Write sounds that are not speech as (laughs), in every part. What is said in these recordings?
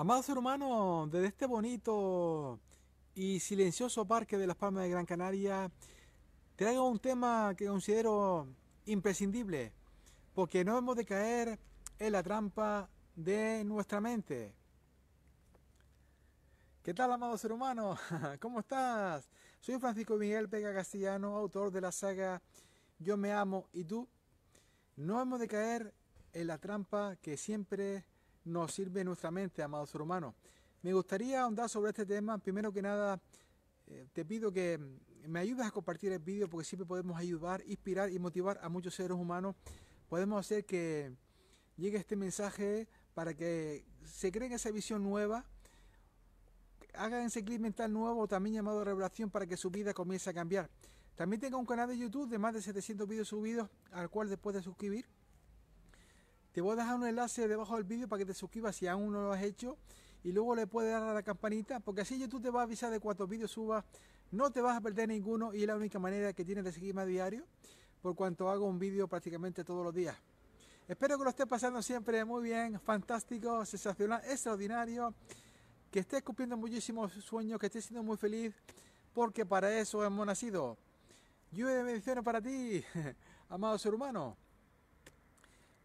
Amado ser humano, desde este bonito y silencioso parque de las Palmas de Gran Canaria, traigo un tema que considero imprescindible, porque no hemos de caer en la trampa de nuestra mente. ¿Qué tal, amado ser humano? (laughs) ¿Cómo estás? Soy Francisco Miguel Pega Castellano, autor de la saga Yo me amo y tú. No hemos de caer en la trampa que siempre nos sirve nuestra mente, amado ser humano. Me gustaría ahondar sobre este tema. Primero que nada, eh, te pido que me ayudes a compartir el vídeo porque siempre podemos ayudar, inspirar y motivar a muchos seres humanos. Podemos hacer que llegue este mensaje para que se creen esa visión nueva, hagan ese clip mental nuevo, también llamado revelación, para que su vida comience a cambiar. También tengo un canal de YouTube de más de 700 vídeos subidos, al cual después de suscribir te voy a dejar un enlace debajo del vídeo para que te suscribas si aún no lo has hecho. Y luego le puedes dar a la campanita, porque así YouTube te va a avisar de cuántos vídeos subas. No te vas a perder ninguno y es la única manera que tienes de seguirme a diario, por cuanto hago un vídeo prácticamente todos los días. Espero que lo estés pasando siempre muy bien, fantástico, sensacional, extraordinario. Que estés cumpliendo muchísimos sueños, que estés siendo muy feliz, porque para eso hemos nacido. Lluvia de bendiciones para ti, (laughs) amado ser humano.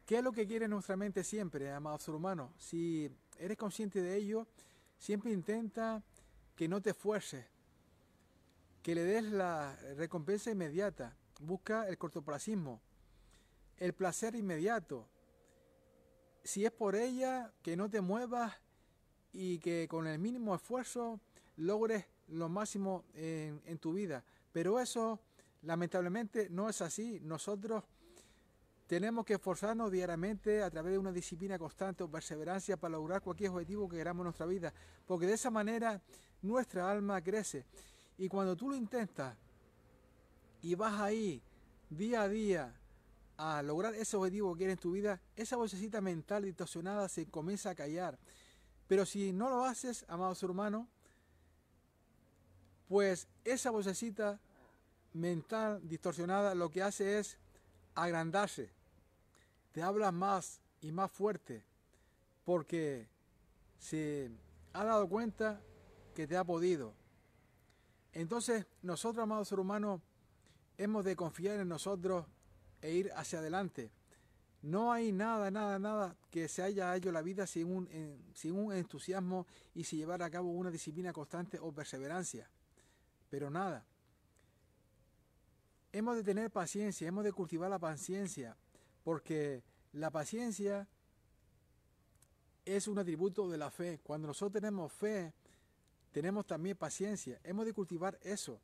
¿Qué es lo que quiere nuestra mente siempre, amado ser humano? Si eres consciente de ello, siempre intenta que no te esfuerces, que le des la recompensa inmediata. Busca el cortoplacismo, el placer inmediato. Si es por ella, que no te muevas y que con el mínimo esfuerzo logres lo máximo en, en tu vida. Pero eso, lamentablemente, no es así. Nosotros tenemos que esforzarnos diariamente a través de una disciplina constante o perseverancia para lograr cualquier objetivo que queramos en nuestra vida, porque de esa manera nuestra alma crece. Y cuando tú lo intentas y vas ahí día a día a lograr ese objetivo que quieres en tu vida, esa vocecita mental distorsionada se comienza a callar. Pero si no lo haces, amado ser humano, pues esa vocecita mental distorsionada lo que hace es agrandarse te habla más y más fuerte porque se ha dado cuenta que te ha podido. Entonces, nosotros, amados ser humanos, hemos de confiar en nosotros e ir hacia adelante. No hay nada, nada, nada que se haya hecho la vida sin un, sin un entusiasmo y sin llevar a cabo una disciplina constante o perseverancia. Pero nada. Hemos de tener paciencia, hemos de cultivar la paciencia, porque la paciencia es un atributo de la fe. Cuando nosotros tenemos fe, tenemos también paciencia. Hemos de cultivar eso.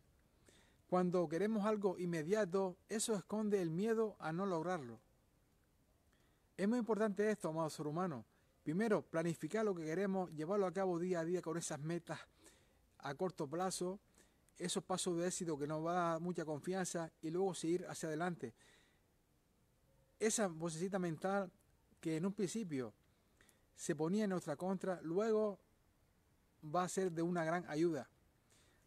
Cuando queremos algo inmediato, eso esconde el miedo a no lograrlo. Es muy importante esto, amado ser humano. Primero, planificar lo que queremos, llevarlo a cabo día a día con esas metas a corto plazo, esos pasos de éxito que nos va a dar mucha confianza y luego seguir hacia adelante esa vocecita mental que en un principio se ponía en nuestra contra, luego va a ser de una gran ayuda.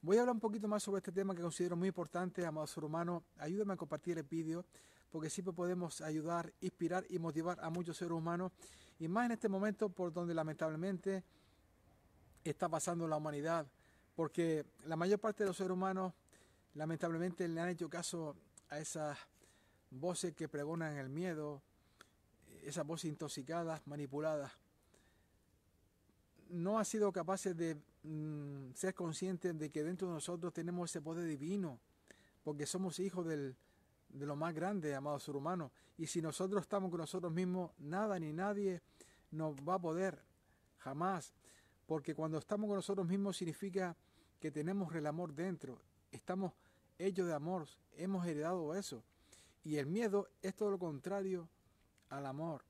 Voy a hablar un poquito más sobre este tema que considero muy importante, amado ser humano. Ayúdame a compartir el vídeo, porque siempre podemos ayudar, inspirar y motivar a muchos seres humanos, y más en este momento por donde lamentablemente está pasando la humanidad, porque la mayor parte de los seres humanos lamentablemente le han hecho caso a esas voces que pregonan el miedo, esas voces intoxicadas, manipuladas, no han sido capaces de mm, ser conscientes de que dentro de nosotros tenemos ese poder divino, porque somos hijos de lo más grande, amado ser humano. Y si nosotros estamos con nosotros mismos, nada ni nadie nos va a poder, jamás. Porque cuando estamos con nosotros mismos significa que tenemos el amor dentro, estamos hechos de amor, hemos heredado eso. Y el miedo es todo lo contrario al amor.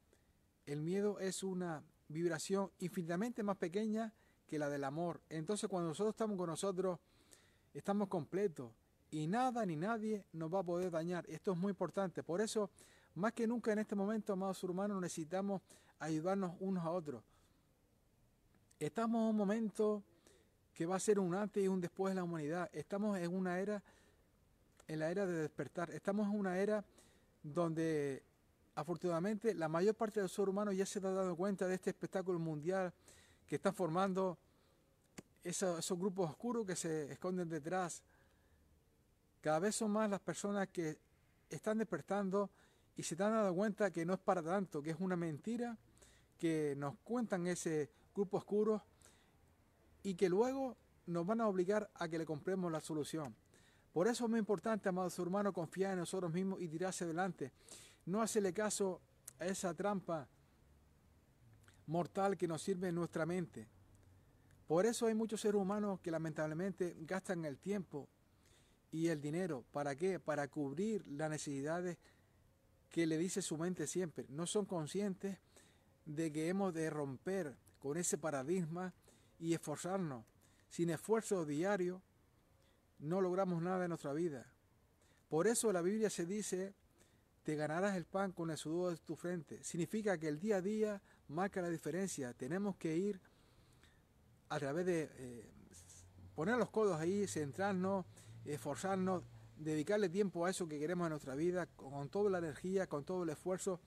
El miedo es una vibración infinitamente más pequeña que la del amor. Entonces cuando nosotros estamos con nosotros, estamos completos y nada ni nadie nos va a poder dañar. Esto es muy importante. Por eso, más que nunca en este momento, amados humanos, necesitamos ayudarnos unos a otros. Estamos en un momento que va a ser un antes y un después de la humanidad. Estamos en una era en la era de despertar. Estamos en una era donde afortunadamente la mayor parte del ser humano ya se ha dado cuenta de este espectáculo mundial que están formando esos, esos grupos oscuros que se esconden detrás. Cada vez son más las personas que están despertando y se están dando cuenta que no es para tanto, que es una mentira que nos cuentan ese grupo oscuro y que luego nos van a obligar a que le compremos la solución. Por eso es muy importante, amados hermanos, confiar en nosotros mismos y tirarse adelante. No hacerle caso a esa trampa mortal que nos sirve en nuestra mente. Por eso hay muchos seres humanos que lamentablemente gastan el tiempo y el dinero. ¿Para qué? Para cubrir las necesidades que le dice su mente siempre. No son conscientes de que hemos de romper con ese paradigma y esforzarnos. Sin esfuerzo diario no logramos nada en nuestra vida. Por eso la Biblia se dice, te ganarás el pan con el sudor de tu frente. Significa que el día a día marca la diferencia. Tenemos que ir a través de eh, poner los codos ahí, centrarnos, esforzarnos, dedicarle tiempo a eso que queremos en nuestra vida, con toda la energía, con todo el esfuerzo,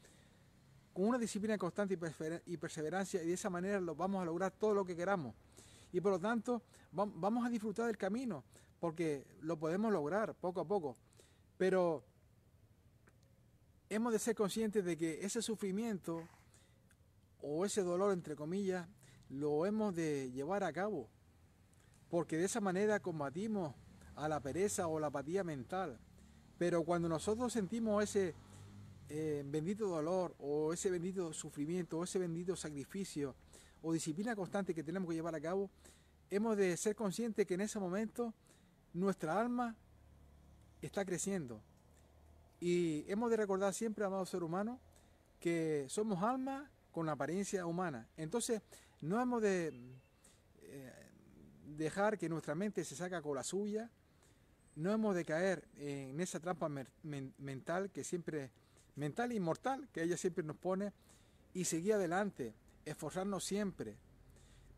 con una disciplina constante y perseverancia, y de esa manera lo vamos a lograr todo lo que queramos. Y por lo tanto, vamos a disfrutar del camino, porque lo podemos lograr poco a poco. Pero hemos de ser conscientes de que ese sufrimiento o ese dolor, entre comillas, lo hemos de llevar a cabo, porque de esa manera combatimos a la pereza o la apatía mental. Pero cuando nosotros sentimos ese eh, bendito dolor o ese bendito sufrimiento o ese bendito sacrificio o disciplina constante que tenemos que llevar a cabo, hemos de ser conscientes que en ese momento nuestra alma está creciendo. Y hemos de recordar siempre, amado ser humano, que somos alma con apariencia humana. Entonces, no hemos de eh, dejar que nuestra mente se saca con la suya, no hemos de caer en esa trampa mental que siempre, mental y mortal, que ella siempre nos pone, y seguir adelante, esforzarnos siempre,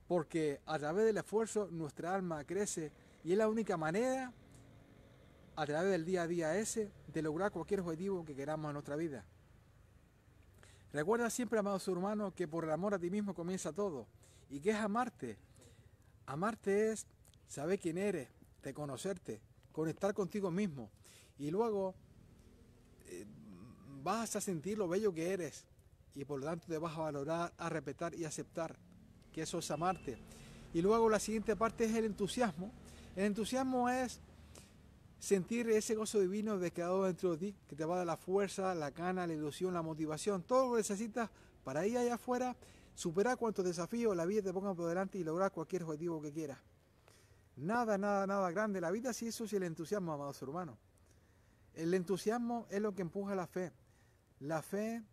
porque a través del esfuerzo nuestra alma crece y es la única manera, a través del día a día ese, de lograr cualquier objetivo que queramos en nuestra vida. Recuerda siempre, amado ser humano, que por el amor a ti mismo comienza todo. ¿Y qué es amarte? Amarte es saber quién eres, reconocerte, conectar contigo mismo. Y luego eh, vas a sentir lo bello que eres y por lo tanto te vas a valorar, a respetar y aceptar que eso es amarte. Y luego la siguiente parte es el entusiasmo. El entusiasmo es sentir ese gozo divino de quedado dentro de ti, que te va a dar la fuerza, la gana, la ilusión, la motivación, todo lo que necesitas para ir allá afuera, superar cuantos desafíos la vida te ponga por delante y lograr cualquier objetivo que quieras. Nada, nada, nada grande. La vida sí eso es el entusiasmo, amados hermanos. El entusiasmo es lo que empuja la fe. La fe,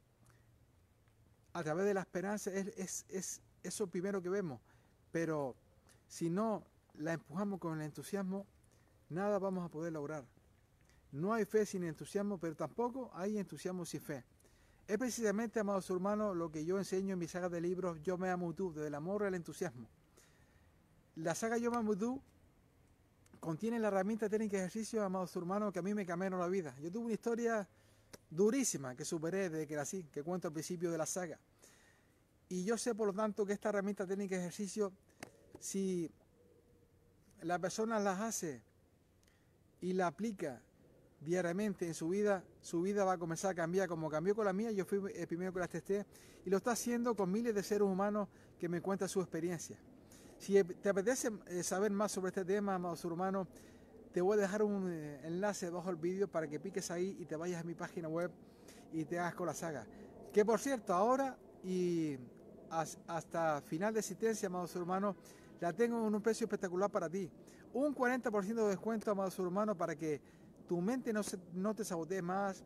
a través de la esperanza, es, es, es eso primero que vemos. Pero si no la empujamos con el entusiasmo, nada vamos a poder lograr. No hay fe sin entusiasmo, pero tampoco hay entusiasmo sin fe. Es precisamente, amados hermanos, lo que yo enseño en mi saga de libros Yo me amo tú, del amor al entusiasmo. La saga Yo me amo tú contiene la herramienta técnica de ejercicio, amados hermanos, que a mí me cambiaron la vida. Yo tuve una historia durísima que superé desde que nací, que cuento al principio de la saga. Y yo sé, por lo tanto, que esta herramienta técnica de ejercicio, si la persona las hace y la aplica diariamente en su vida, su vida va a comenzar a cambiar como cambió con la mía. Yo fui el primero que las testé y lo está haciendo con miles de seres humanos que me cuentan su experiencia. Si te apetece eh, saber más sobre este tema, amados hermanos, te voy a dejar un eh, enlace bajo el vídeo para que piques ahí y te vayas a mi página web y te hagas con la saga. Que por cierto, ahora y hasta final de existencia, amados hermanos, la tengo en un precio espectacular para ti. Un 40% de descuento, amados hermanos, para que tu mente no, no te sabotee más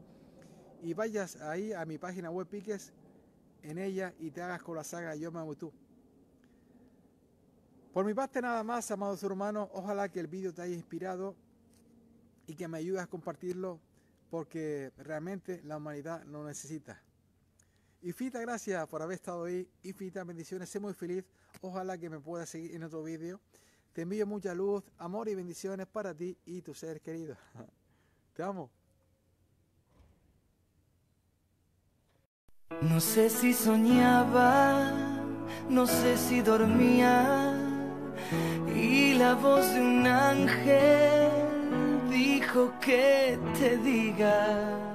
y vayas ahí a mi página web, piques en ella y te hagas con la saga Yo me amo tú. Por mi parte nada más, amados hermanos, ojalá que el vídeo te haya inspirado y que me ayudes a compartirlo porque realmente la humanidad lo necesita. Infita gracias por haber estado ahí, infinitas bendiciones, sé muy feliz, ojalá que me puedas seguir en otro vídeo. Te envío mucha luz, amor y bendiciones para ti y tu ser querido. (laughs) Te amo. No sé si soñaba no sé si dormía y la voz de un ángel dijo que te diga,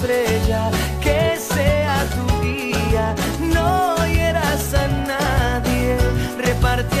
Que sea tu guía, no hieras a nadie, reparte